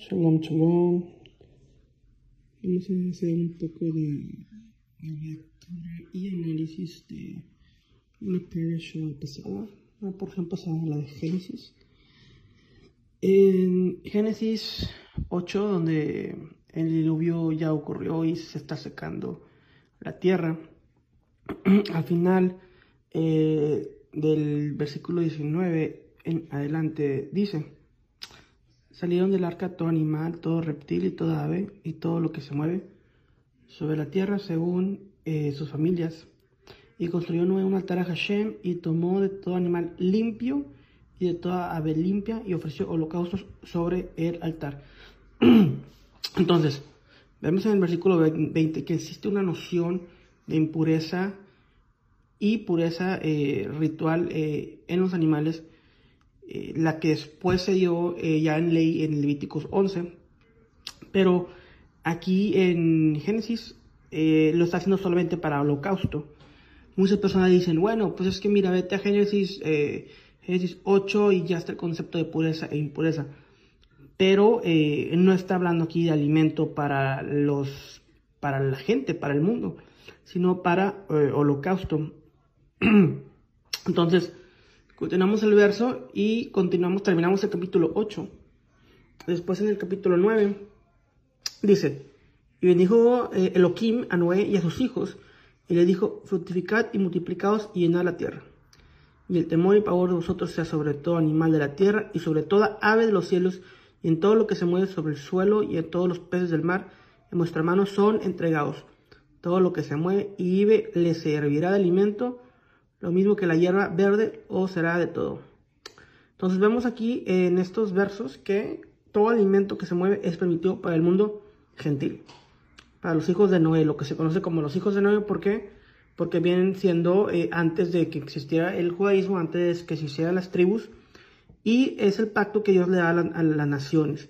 Shalom, shalom. Vamos a hacer un poco de lectura y análisis de una parasha pasada, una porción pasada, la de Génesis. En Génesis 8, donde el diluvio ya ocurrió y se está secando la tierra, al final eh, del versículo 19 en adelante dice, Salieron del arca todo animal, todo reptil y toda ave y todo lo que se mueve sobre la tierra según eh, sus familias. Y construyó Noé un altar a Hashem y tomó de todo animal limpio y de toda ave limpia y ofreció holocaustos sobre el altar. Entonces, vemos en el versículo 20 que existe una noción de impureza y pureza eh, ritual eh, en los animales eh, la que después se dio eh, ya en ley en Levíticos 11, pero aquí en Génesis eh, lo está haciendo solamente para holocausto. Muchas personas dicen, bueno, pues es que mira, vete a Génesis, Génesis 8 y ya está el concepto de pureza e impureza. Pero no está hablando aquí de alimento para los, para la gente, para el mundo, sino para holocausto. Entonces, Continuamos el verso y continuamos, terminamos el capítulo 8. Después en el capítulo 9 dice, y bendijo eh, Elohim a Noé y a sus hijos, y le dijo, fructificad y multiplicaos y llenad la tierra. Y el temor y pavor de vosotros sea sobre todo animal de la tierra y sobre toda ave de los cielos y en todo lo que se mueve sobre el suelo y en todos los peces del mar, en vuestras manos son entregados. Todo lo que se mueve y vive le servirá de alimento lo mismo que la hierba verde o será de todo. Entonces vemos aquí en estos versos que todo alimento que se mueve es permitido para el mundo gentil, para los hijos de Noé, lo que se conoce como los hijos de Noé, ¿por qué? Porque vienen siendo eh, antes de que existiera el judaísmo, antes de que se hicieran las tribus, y es el pacto que Dios le da a, a las naciones.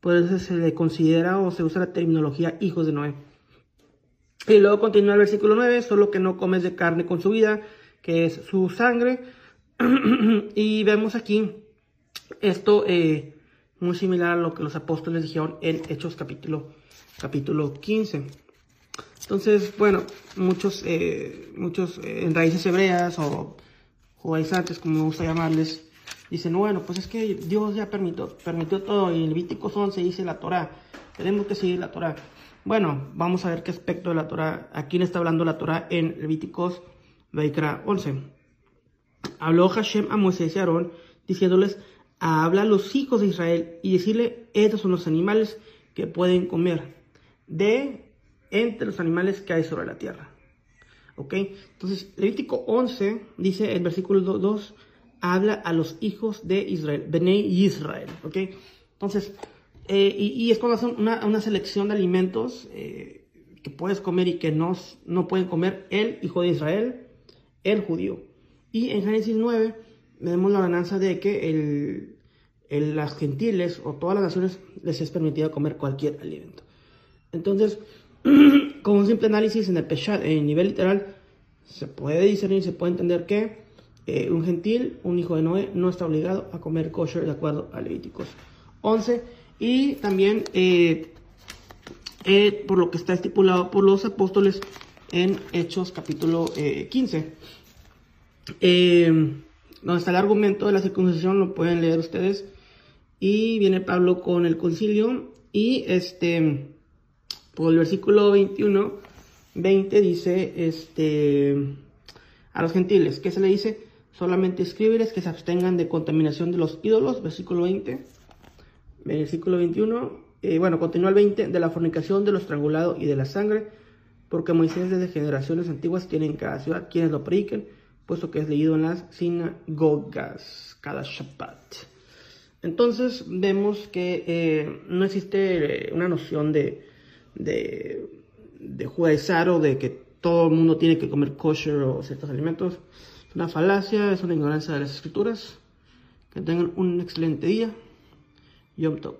Por eso se le considera o se usa la terminología hijos de Noé. Y luego continúa el versículo 9, solo que no comes de carne con su vida, que es su sangre. y vemos aquí esto eh, muy similar a lo que los apóstoles dijeron en Hechos capítulo, capítulo 15. Entonces, bueno, muchos, eh, muchos eh, en raíces hebreas o judaizantes, como me gusta llamarles, dicen, bueno, pues es que Dios ya permitió, permitió todo en Levíticos 11 dice la Torah, tenemos que seguir la Torah. Bueno, vamos a ver qué aspecto de la Torah, a quién está hablando la Torah en Levíticos 11. Habló Hashem a Moisés y Aarón, diciéndoles, habla a los hijos de Israel y decirle, estos son los animales que pueden comer de entre los animales que hay sobre la tierra. ¿Ok? Entonces, Levítico 11 dice, el versículo 2, habla a los hijos de Israel, Benei Israel. ¿Ok? Entonces, eh, y, es cuando hacen una, selección de alimentos eh, que puedes comer y que no, no pueden comer el hijo de Israel, el judío. Y en Génesis 9 vemos la ordenanza de que el, las gentiles o todas las naciones les es permitido comer cualquier alimento. Entonces, con un simple análisis en el Peshat, en nivel literal, se puede discernir, se puede entender que eh, un gentil, un hijo de Noé, no está obligado a comer kosher de acuerdo a Levíticos 11. Y también eh, eh, por lo que está estipulado por los apóstoles en Hechos capítulo 15. Eh, eh, donde está el argumento de la circuncisión, lo pueden leer ustedes. Y viene Pablo con el concilio y este, por el versículo 21, 20 dice, este, a los gentiles, ¿qué se le dice? Solamente escribirles que se abstengan de contaminación de los ídolos, versículo 20. Versículo 21, eh, bueno, continúa el 20, de la fornicación, de lo estrangulado y de la sangre porque Moisés desde generaciones antiguas tiene en cada ciudad quienes lo prediquen, puesto que es leído en las sinagogas cada Shabbat. Entonces vemos que eh, no existe una noción de, de, de judaizar o de que todo el mundo tiene que comer kosher o ciertos alimentos. Es una falacia, es una ignorancia de las escrituras. Que tengan un excelente día. Yom Tov.